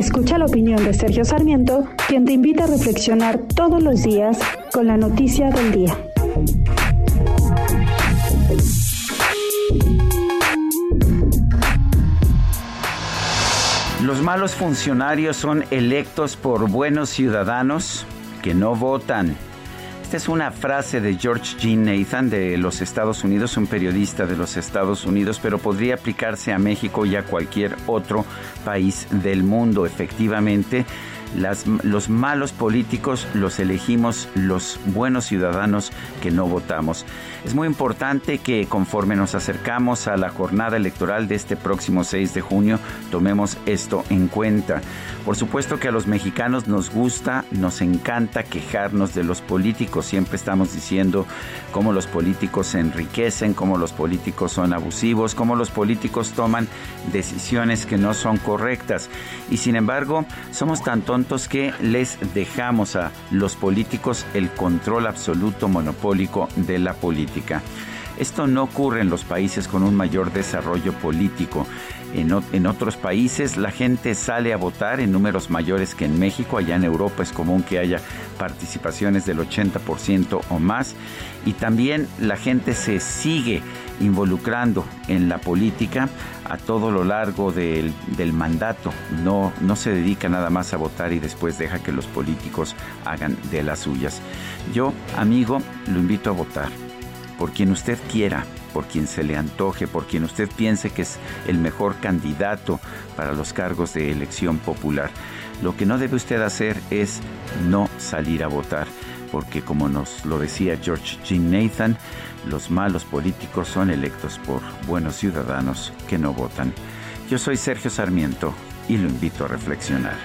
Escucha la opinión de Sergio Sarmiento, quien te invita a reflexionar todos los días con la noticia del día. Los malos funcionarios son electos por buenos ciudadanos que no votan. Esta es una frase de George G. Nathan de los Estados Unidos, un periodista de los Estados Unidos, pero podría aplicarse a México y a cualquier otro país del mundo. Efectivamente, los malos políticos los elegimos los buenos ciudadanos que no votamos. Es muy importante que conforme nos acercamos a la jornada electoral de este próximo 6 de junio, tomemos esto en cuenta. Por supuesto que a los mexicanos nos gusta, nos encanta quejarnos de los políticos. Siempre estamos diciendo cómo los políticos se enriquecen, cómo los políticos son abusivos, cómo los políticos toman decisiones que no son correctas. Y sin embargo, somos tan tontos que les dejamos a los políticos el control absoluto monopólico de la política. Esto no ocurre en los países con un mayor desarrollo político. En, otros países la gente sale a votar en números mayores que en México. Allá en Europa es común que haya participaciones del 80% o más. Y también la gente se sigue involucrando en la política a todo lo largo del, del, mandato. No, no se dedica nada más a votar y después deja que los políticos hagan de las suyas. Yo, amigo, lo invito a votar por quien usted quiera, por quien se le antoje, por quien usted piense que es el mejor candidato para los cargos de elección popular. Lo que no debe usted hacer es no salir a votar, porque como nos lo decía George G. Nathan, los malos políticos son electos por buenos ciudadanos que no votan. Yo soy Sergio Sarmiento y lo invito a reflexionar.